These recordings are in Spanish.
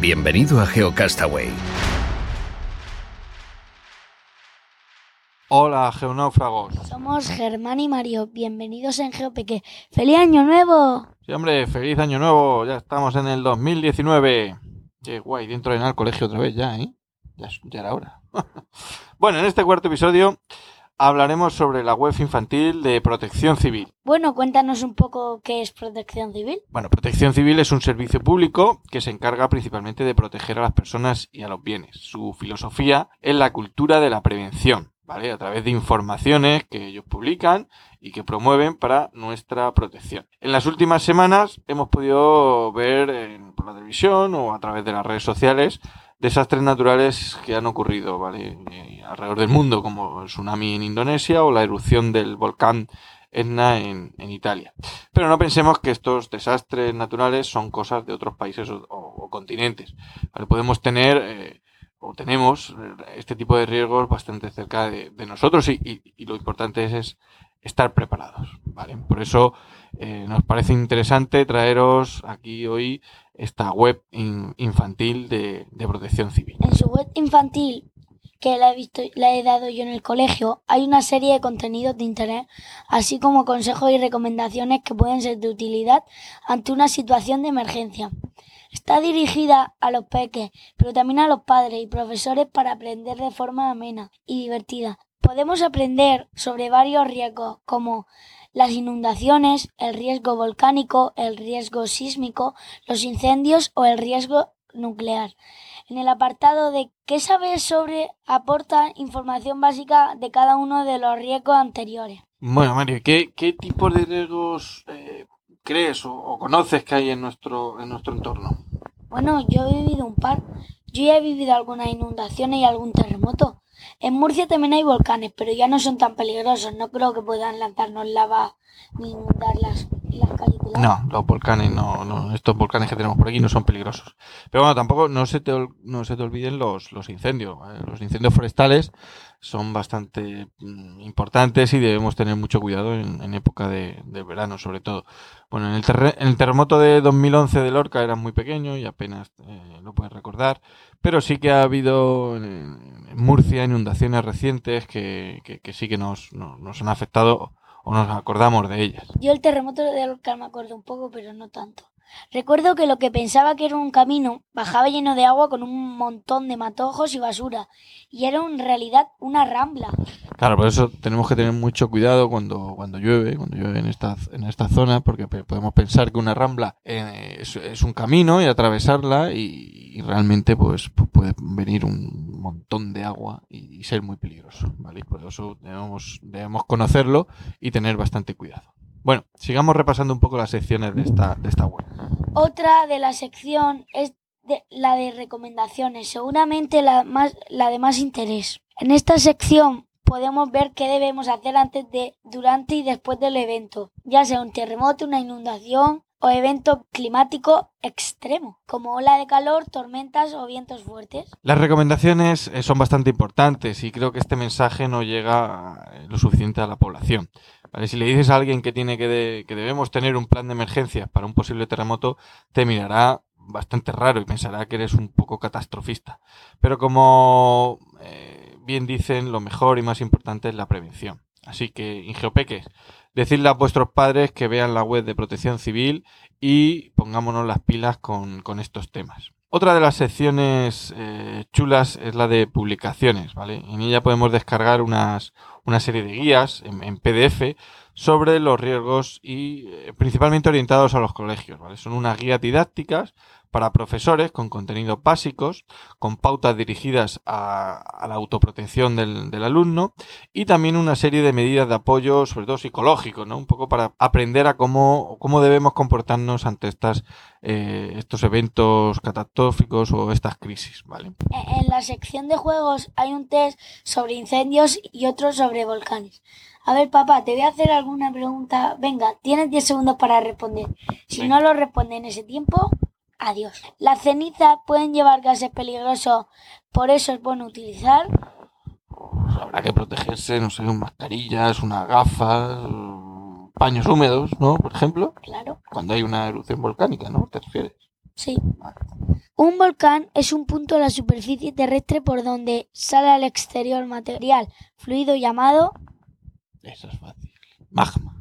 Bienvenido a GeoCastaway. Hola, geonáufragos. Somos Germán y Mario. Bienvenidos en GeoPeque. ¡Feliz Año Nuevo! Sí, hombre, feliz año nuevo. Ya estamos en el 2019. Qué guay, dentro de nada el colegio otra vez ya, ¿eh? Ya, ya era hora. bueno, en este cuarto episodio hablaremos sobre la web infantil de Protección Civil. Bueno, cuéntanos un poco qué es protección civil. Bueno, Protección Civil es un servicio público que se encarga principalmente de proteger a las personas y a los bienes. Su filosofía es la cultura de la prevención, ¿vale? A través de informaciones que ellos publican y que promueven para nuestra protección. En las últimas semanas hemos podido ver en- por la televisión o a través de las redes sociales desastres naturales que han ocurrido, ¿vale? Eh, alrededor del mundo, como el tsunami en Indonesia o la erupción del volcán Etna en, en Italia. Pero no pensemos que estos desastres naturales son cosas de otros países o, continentes. Podemos tener eh, o tenemos eh, este tipo de riesgos bastante cerca de, nosotros y lo importante es, es estar preparados. ¿vale? Por eso eh, nos parece interesante traeros aquí hoy esta web in- infantil de, de protección civil. En su web infantil, que la he, visto, la he dado yo en el colegio, hay una serie de contenidos de internet, así como consejos y recomendaciones que pueden ser de utilidad ante una situación de emergencia. Está dirigida a los peques, pero también a los padres y profesores para aprender de forma amena y divertida. Podemos aprender sobre varios riesgos como las inundaciones, el riesgo volcánico, el riesgo sísmico, los incendios o el riesgo nuclear. En el apartado de ¿Qué sabes sobre? aporta información básica de cada uno de los riesgos anteriores. Bueno, Mario, ¿qué, qué tipo de riesgos eh, crees o, o conoces que hay en nuestro, en nuestro entorno? Bueno, yo he vivido un par. Yo ya he vivido algunas inundaciones y algún terremoto. En Murcia también hay volcanes, pero ya no son tan peligrosos. No creo que puedan lanzarnos lava ni inundar las, las. No, los volcanes no, estos volcanes que tenemos por aquí no son peligrosos. Pero bueno, tampoco no se te, no se te olviden los, los incendios. Los incendios forestales son bastante mm, importantes y debemos tener mucho cuidado en, época de, verano, sobre todo. Bueno, en el, en el terremoto de 2011 de Lorca era muy pequeño y apenas eh, lo puedes recordar, pero sí que ha habido en, Murcia inundaciones recientes que, que, sí que nos, nos han afectado o nos acordamos de ellas. Yo el terremoto de Lorca me acuerdo un poco, pero no tanto. Recuerdo que lo que pensaba que era un camino bajaba lleno de agua con un montón de matojos y basura. Y era en realidad una rambla. Claro, por eso tenemos que tener mucho cuidado cuando, cuando llueve, cuando llueve en esta, en esta zona, porque podemos pensar que una rambla eh, es, un camino y atravesarla y, realmente pues pu- puede venir un montón de agua y, y ser muy peligroso, ¿vale? Por eso debemos, debemos conocerlo y tener bastante cuidado. Bueno, sigamos repasando un poco las secciones de esta, de esta web. Otra de la sección es de- la de recomendaciones, seguramente la, más, la de más interés. En esta sección podemos ver qué debemos hacer antes de, durante y después del evento, ya sea un terremoto, una inundación o evento climático extremo, como ola de calor, tormentas o vientos fuertes. Las recomendaciones eh, son bastante importantes y creo que este mensaje no llega eh, lo suficiente a la población. ¿vale? Si le dices a alguien que, tiene que, de- que debemos tener un plan de emergencias para un posible terremoto, te mirará bastante raro y pensará que eres un poco catastrofista. Pero como eh, bien dicen, lo mejor y más importante es la prevención. Así que, Ingeopeques, decidle a vuestros padres que vean la web de Protección Civil y pongámonos las pilas con, con estos temas. Otra de las secciones eh, chulas es la de publicaciones, ¿vale? En ella podemos descargar unas, una serie de guías en, en PDF sobre los riesgos y eh, principalmente orientados a los colegios, ¿vale? Son unas guías didácticas para profesores con contenidos básicos, con pautas dirigidas a, la autoprotección del, alumno y también una serie de medidas de apoyo, sobre todo psicológico, ¿no? Un poco para aprender a cómo, cómo debemos comportarnos ante estas, eh, estos eventos catastróficos o estas crisis, ¿vale? En la sección de juegos hay un test sobre incendios y otro sobre volcanes. A ver, papá, te voy a hacer alguna pregunta. Venga, tienes 10 segundos para responder. Si no lo responde en ese tiempo, adiós. Las cenizas pueden llevar gases peligrosos, por eso es bueno utilizar. Pues habrá que protegerse, no sé, mascarillas, unas gafas, paños húmedos, ¿no? Por ejemplo. Claro. Cuando hay una erupción volcánica, ¿no? ¿Te refieres? Sí. Un volcán es un punto de la superficie terrestre por donde sale al exterior material fluido llamado eso es fácil. Magma.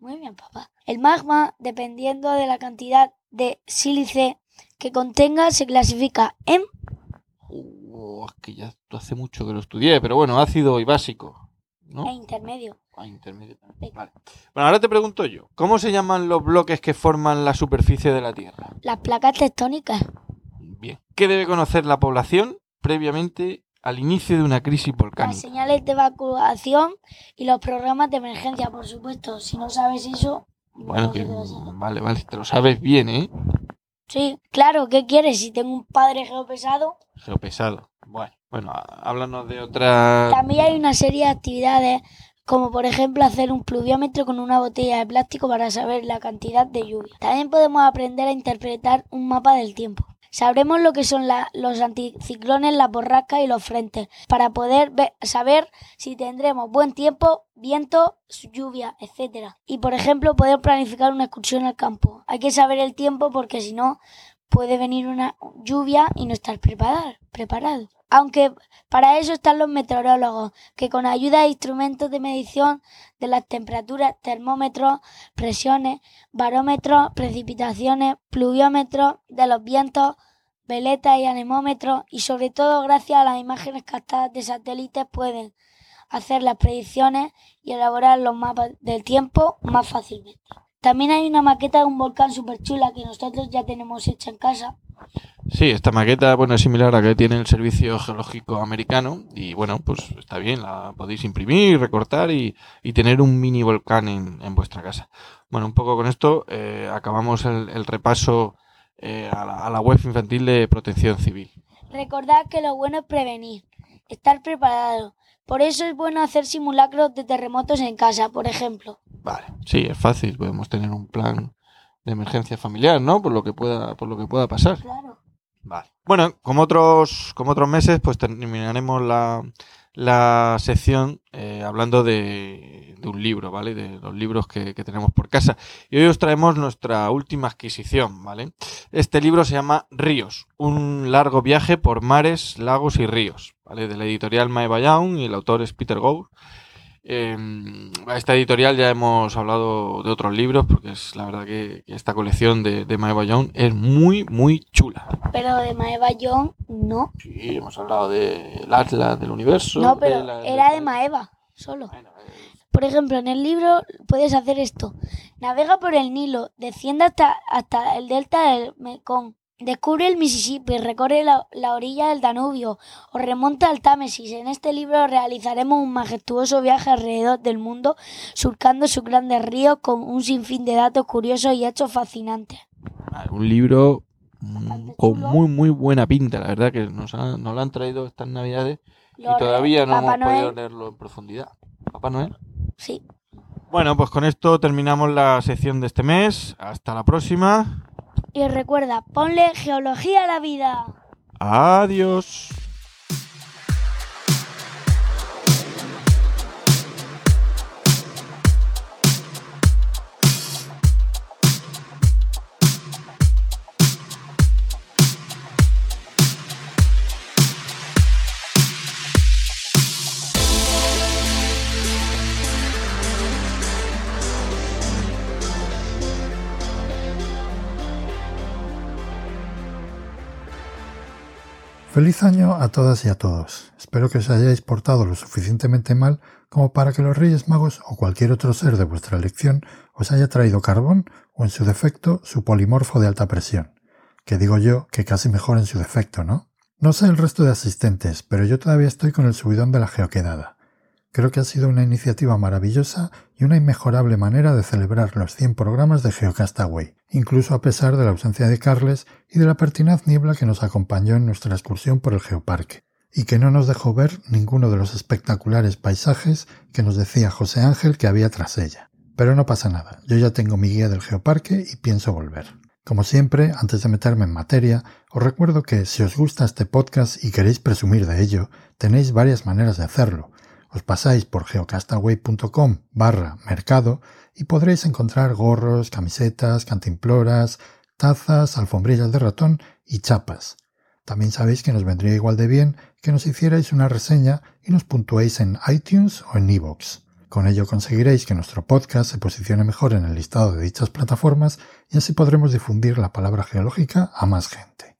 Muy bien, papá. El magma, dependiendo de la cantidad de sílice que contenga, se clasifica en... Oh, es que ya hace mucho que lo estudié, pero bueno, ácido y básico. ¿no? E intermedio. Ah, intermedio también. Vale. Bueno, ahora te pregunto yo, ¿cómo se llaman los bloques que forman la superficie de la Tierra? Las placas tectónicas. Bien. ¿Qué debe conocer la población previamente al inicio de una crisis volcánica. Las señales de evacuación y los programas de emergencia, por supuesto. Si no sabes eso... Bueno, vale, vale, te lo sabes bien, ¿eh? Sí, claro, ¿qué quieres? Si tengo un padre geopesado... Geopesado, bueno, bueno, háblanos de otra... También hay una serie de actividades como por ejemplo hacer un pluviómetro con una botella de plástico para saber la cantidad de lluvia. También podemos aprender a interpretar un mapa del tiempo. Sabremos lo que son los anticiclones, las borrascas y los frentes, para poder saber si tendremos buen tiempo, viento, lluvia, etc. Y por ejemplo, poder planificar una excursión al campo. Hay que saber el tiempo porque si no, puede venir una lluvia y no estar preparado. Aunque para eso están los meteorólogos, que con ayuda de instrumentos de medición de las temperaturas, termómetros, presiones, barómetros, precipitaciones, pluviómetros, de los vientos, veletas y anemómetros y sobre todo gracias a las imágenes captadas de satélites pueden hacer las predicciones y elaborar los mapas del tiempo más fácilmente. También hay una maqueta de un volcán súper chula que nosotros ya tenemos hecha en casa Sí, esta maqueta bueno, es similar a la que tiene el Servicio Geológico Americano y bueno, pues está bien, la podéis imprimir, recortar y, tener un mini volcán en, vuestra casa. Bueno, un poco con esto eh, acabamos el, repaso eh, a, la, a la web infantil de Protección Civil. Recordad que lo bueno es prevenir, estar preparado. Por eso es bueno hacer simulacros de terremotos en casa, por ejemplo. Vale, sí, es fácil, podemos tener un plan de emergencia familiar, ¿no? Por lo que pueda, por lo que pueda pasar. Claro. Vale. Bueno, como otros, como otros meses, pues terminaremos la, la sección eh, hablando de, de, un libro, ¿vale? De los libros que, que, tenemos por casa. Y hoy os traemos nuestra última adquisición, ¿vale? Este libro se llama Ríos, un largo viaje por mares, lagos y ríos, ¿vale? De la editorial Mae Young y el autor es Peter Gould. Eh, esta editorial ya hemos hablado de otros libros, porque es la verdad que, esta colección de, de Maeva Young es muy, muy chula. Pero de Maeva Young no. Sí, hemos hablado del Atlas del universo. No, pero era de Maeva, solo. Eh, por ejemplo, en el libro puedes hacer esto. Navega por el Nilo, desciende hasta, hasta el delta del Mekong, Descubre el Mississippi, recorre la, orilla del Danubio o remonta al Támesis. En este libro realizaremos un majestuoso viaje alrededor del mundo, surcando sus grandes ríos con un sinfín de datos curiosos y hechos fascinantes. Un libro con muy muy buena pinta, la verdad que nos, lo han traído estas navidades y todavía no hemos podido leerlo en profundidad. ¿Papá Noel? Sí. Bueno, pues con esto terminamos la sección de este mes. Hasta la próxima. Y recuerda, ponle geología a la vida. Adiós. Feliz año a todas y a todos. Espero que os hayáis portado lo suficientemente mal como para que los Reyes Magos o cualquier otro ser de vuestra elección os haya traído carbón o en su defecto su polimorfo de alta presión. que digo yo que casi mejor en su defecto, ¿no? No sé el resto de asistentes, pero yo todavía estoy con el subidón de la geoquedada. Creo que ha sido una iniciativa maravillosa y una inmejorable manera de celebrar los 100 programas de Geocastaway, incluso a pesar de la ausencia de Carles y de la pertinaz niebla que nos acompañó en nuestra excursión por el geoparque, y que no nos dejó ver ninguno de los espectaculares paisajes que nos decía José Ángel que había tras ella. Pero no pasa nada, yo ya tengo mi guía del geoparque y pienso volver. Como siempre, antes de meterme en materia, os recuerdo que si os gusta este podcast y queréis presumir de ello, tenéis varias maneras de hacerlo. Os pasáis por geocastaway.com barra mercado y podréis encontrar gorros, camisetas, cantimploras, tazas, alfombrillas de ratón y chapas. También sabéis que nos vendría igual de bien que nos hicierais una reseña y nos puntuéis en iTunes o en iVoox. Con ello conseguiréis que nuestro podcast se posicione mejor en el listado de dichas plataformas y así podremos difundir la palabra geológica a más gente.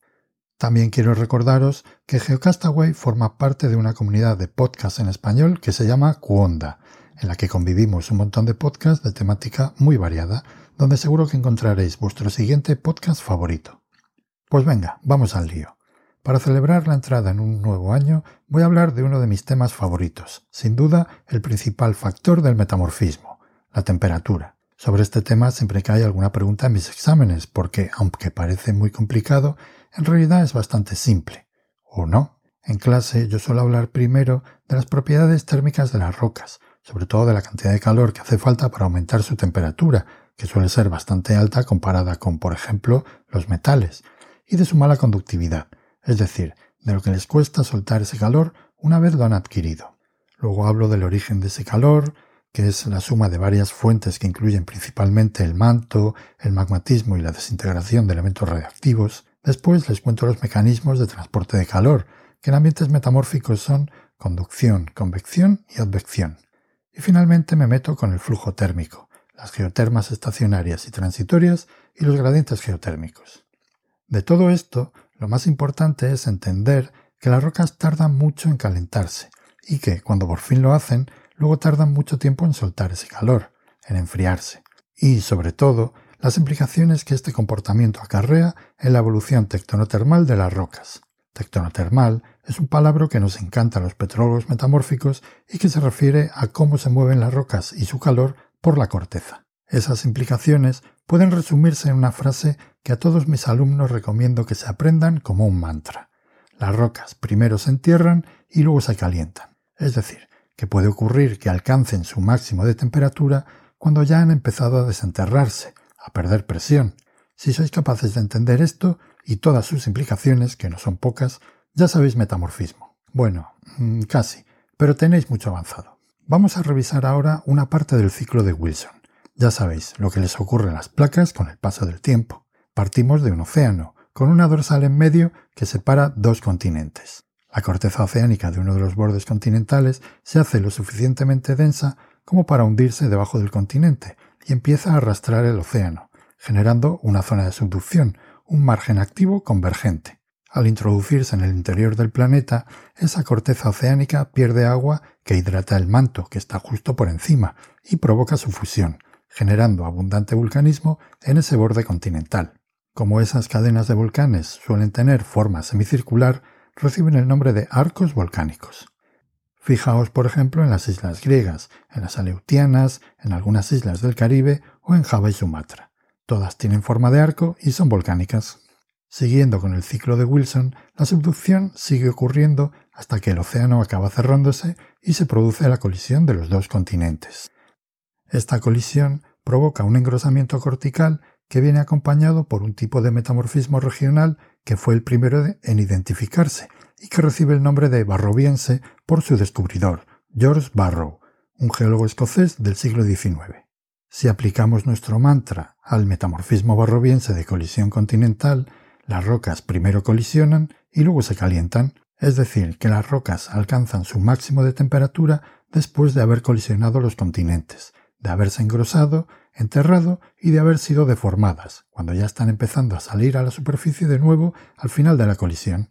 También quiero recordaros que Geocastaway forma parte de una comunidad de podcasts en español que se llama Cuonda, en la que convivimos un montón de podcasts de temática muy variada, donde seguro que encontraréis vuestro siguiente podcast favorito. Pues venga, vamos al lío. Para celebrar la entrada en un nuevo año, voy a hablar de uno de mis temas favoritos, sin duda el principal factor del metamorfismo, la temperatura. Sobre este tema siempre cae alguna pregunta en mis exámenes, porque, aunque parece muy complicado, en realidad es bastante simple. ¿O no? En clase yo suelo hablar primero de las propiedades térmicas de las rocas, sobre todo de la cantidad de calor que hace falta para aumentar su temperatura, que suele ser bastante alta comparada con, por ejemplo, los metales, y de su mala conductividad, es decir, de lo que les cuesta soltar ese calor una vez lo han adquirido. Luego hablo del origen de ese calor, que es la suma de varias fuentes que incluyen principalmente el manto, el magmatismo y la desintegración de elementos radiactivos. Después les cuento los mecanismos de transporte de calor, que en ambientes metamórficos son conducción, convección y advección. Y finalmente me meto con el flujo térmico, las geotermas estacionarias y transitorias y los gradientes geotérmicos. De todo esto lo más importante es entender que las rocas tardan mucho en calentarse y que, cuando por fin lo hacen, luego tardan mucho tiempo en soltar ese calor, en enfriarse. Y, sobre todo, las implicaciones que este comportamiento acarrea en la evolución tectonotermal de las rocas. Tectonotermal es un palabra que nos encanta a los petrólogos metamórficos y que se refiere a cómo se mueven las rocas y su calor por la corteza. Esas implicaciones pueden resumirse en una frase que a todos mis alumnos recomiendo que se aprendan como un mantra. Las rocas primero se entierran y luego se calientan. Es decir, que puede ocurrir que alcancen su máximo de temperatura cuando ya han empezado a desenterrarse, a perder presión. Si sois capaces de entender esto y todas sus implicaciones, que no son pocas, ya sabéis metamorfismo. Bueno, mm, casi, pero tenéis mucho avanzado. Vamos a revisar ahora una parte del ciclo de Wilson. Ya sabéis lo que les ocurre a las placas con el paso del tiempo. Partimos de un océano, con una dorsal en medio que separa dos continentes. La corteza oceánica de uno de los bordes continentales se hace lo suficientemente densa como para hundirse debajo del continente y empieza a arrastrar el océano, generando una zona de subducción, un margen activo convergente. Al introducirse en el interior del planeta, esa corteza oceánica pierde agua que hidrata el manto que está justo por encima y provoca su fusión, generando abundante vulcanismo en ese borde continental. Como esas cadenas de volcanes suelen tener forma semicircular, reciben el nombre de arcos volcánicos. Fijaos, por ejemplo, en las islas griegas, en las Aleutianas, en algunas islas del Caribe o en Java y Sumatra. Todas tienen forma de arco y son volcánicas. Siguiendo con el ciclo de Wilson, la subducción sigue ocurriendo hasta que el océano acaba cerrándose y se produce la colisión de los dos continentes. Esta colisión provoca un engrosamiento cortical que viene acompañado por un tipo de metamorfismo regional que fue el primero en identificarse y que recibe el nombre de barroviense por su descubridor, George Barrow, un geólogo escocés del siglo XIX. Si aplicamos nuestro mantra al metamorfismo barroviense de colisión continental, las rocas primero colisionan y luego se calientan, es decir, que las rocas alcanzan su máximo de temperatura después de haber colisionado los continentes, de haberse engrosado enterrado y de haber sido deformadas, cuando ya están empezando a salir a la superficie de nuevo al final de la colisión.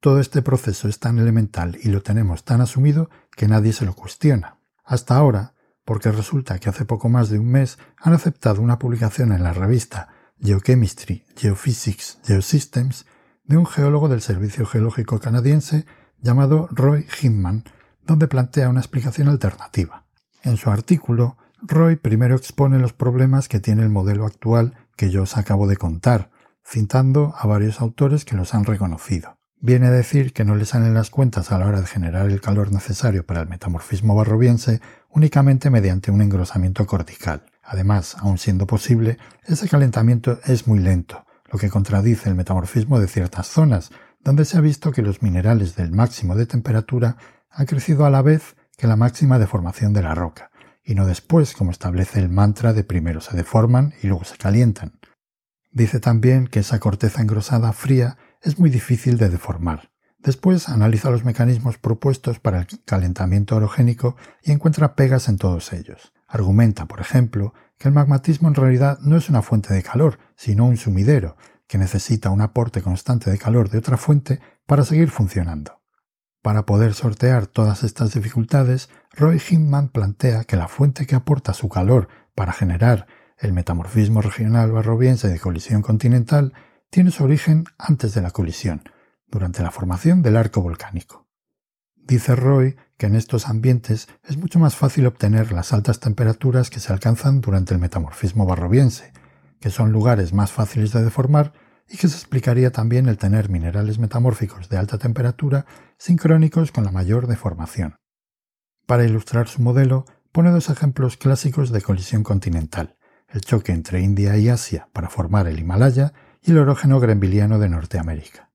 Todo este proceso es tan elemental y lo tenemos tan asumido que nadie se lo cuestiona. Hasta ahora, porque resulta que hace poco más de un mes han aceptado una publicación en la revista Geochemistry, Geophysics, Geosystems de un geólogo del Servicio Geológico Canadiense llamado Roy Hinman, donde plantea una explicación alternativa. En su artículo, Roy primero expone los problemas que tiene el modelo actual que yo os acabo de contar, citando a varios autores que los han reconocido. Viene a decir que no le salen las cuentas a la hora de generar el calor necesario para el metamorfismo barroviense únicamente mediante un engrosamiento cortical. Además, aun siendo posible, ese calentamiento es muy lento, lo que contradice el metamorfismo de ciertas zonas, donde se ha visto que los minerales del máximo de temperatura han crecido a la vez que la máxima deformación de la roca, y no después, como establece el mantra de primero se deforman y luego se calientan. Dice también que esa corteza engrosada fría es muy difícil de deformar. Después analiza los mecanismos propuestos para el calentamiento orogénico y encuentra pegas en todos ellos. Argumenta, por ejemplo, que el magmatismo en realidad no es una fuente de calor, sino un sumidero, que necesita un aporte constante de calor de otra fuente para seguir funcionando. Para poder sortear todas estas dificultades, Roy Hinman plantea que la fuente que aporta su calor para generar el metamorfismo regional barroviense de colisión continental tiene su origen antes de la colisión, durante la formación del arco volcánico. Dice Roy que en estos ambientes es mucho más fácil obtener las altas temperaturas que se alcanzan durante el metamorfismo barroviense, que son lugares más fáciles de deformar y que se explicaría también el tener minerales metamórficos de alta temperatura sincrónicos con la mayor deformación. Para ilustrar su modelo, pone dos ejemplos clásicos de colisión continental, el choque entre India y Asia para formar el Himalaya y el orógeno grenviliano de Norteamérica.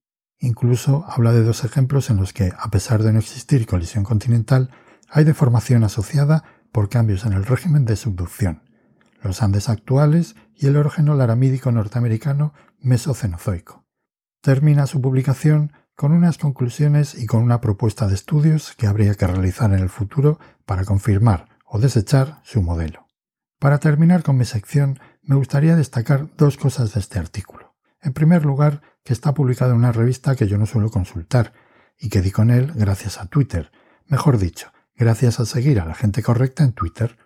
Incluso habla de dos ejemplos en los que, a pesar de no existir colisión continental, hay deformación asociada por cambios en el régimen de subducción, los Andes actuales y el orógeno laramídico norteamericano mesocenozoico. Termina su publicación con unas conclusiones y con una propuesta de estudios que habría que realizar en el futuro para confirmar o desechar su modelo. Para terminar con mi sección, me gustaría destacar dos cosas de este artículo. En primer lugar, que está publicado en una revista que yo no suelo consultar y que di con él gracias a Twitter, mejor dicho, gracias a seguir a la gente correcta en Twitter.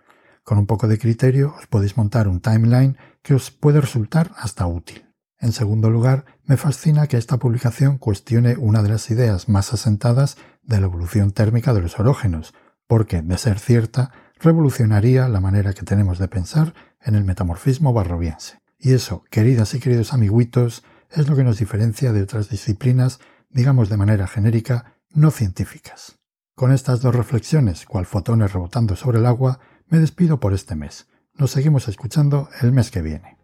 Con un poco de criterio os podéis montar un timeline que os puede resultar hasta útil. En segundo lugar, me fascina que esta publicación cuestione una de las ideas más asentadas de la evolución térmica de los orógenos, porque, de ser cierta, revolucionaría la manera que tenemos de pensar en el metamorfismo barroviense. Y eso, queridas y queridos amiguitos, es lo que nos diferencia de otras disciplinas, digamos de manera genérica, no científicas. Con estas dos reflexiones, cual fotones rebotando sobre el agua, me despido por este mes. Nos seguimos escuchando el mes que viene.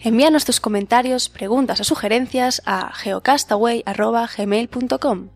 Envíanos tus comentarios, preguntas o sugerencias a geocastaway.gmail.com.